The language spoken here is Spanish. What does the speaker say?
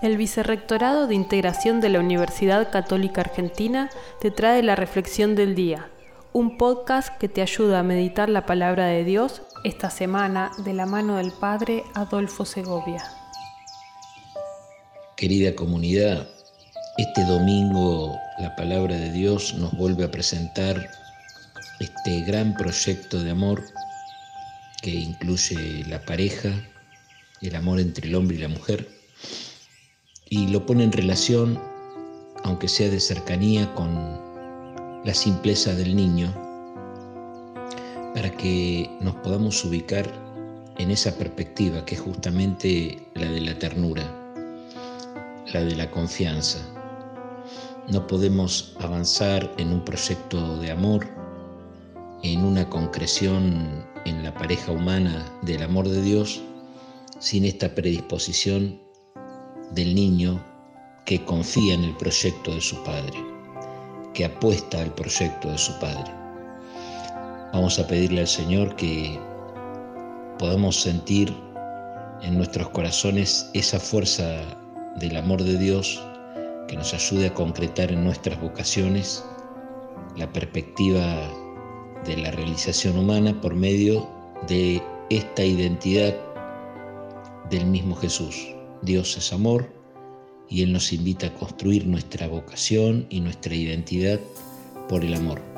El Vicerrectorado de Integración de la Universidad Católica Argentina te trae la Reflexión del Día, un podcast que te ayuda a meditar la palabra de Dios esta semana de la mano del Padre Adolfo Segovia. Querida comunidad, este domingo la palabra de Dios nos vuelve a presentar este gran proyecto de amor que incluye la pareja, el amor entre el hombre y la mujer y lo pone en relación, aunque sea de cercanía, con la simpleza del niño, para que nos podamos ubicar en esa perspectiva que es justamente la de la ternura, la de la confianza. No podemos avanzar en un proyecto de amor, en una concreción en la pareja humana del amor de Dios, sin esta predisposición del niño que confía en el proyecto de su padre, que apuesta al proyecto de su padre. Vamos a pedirle al Señor que podamos sentir en nuestros corazones esa fuerza del amor de Dios que nos ayude a concretar en nuestras vocaciones la perspectiva de la realización humana por medio de esta identidad del mismo Jesús. Dios es amor y Él nos invita a construir nuestra vocación y nuestra identidad por el amor.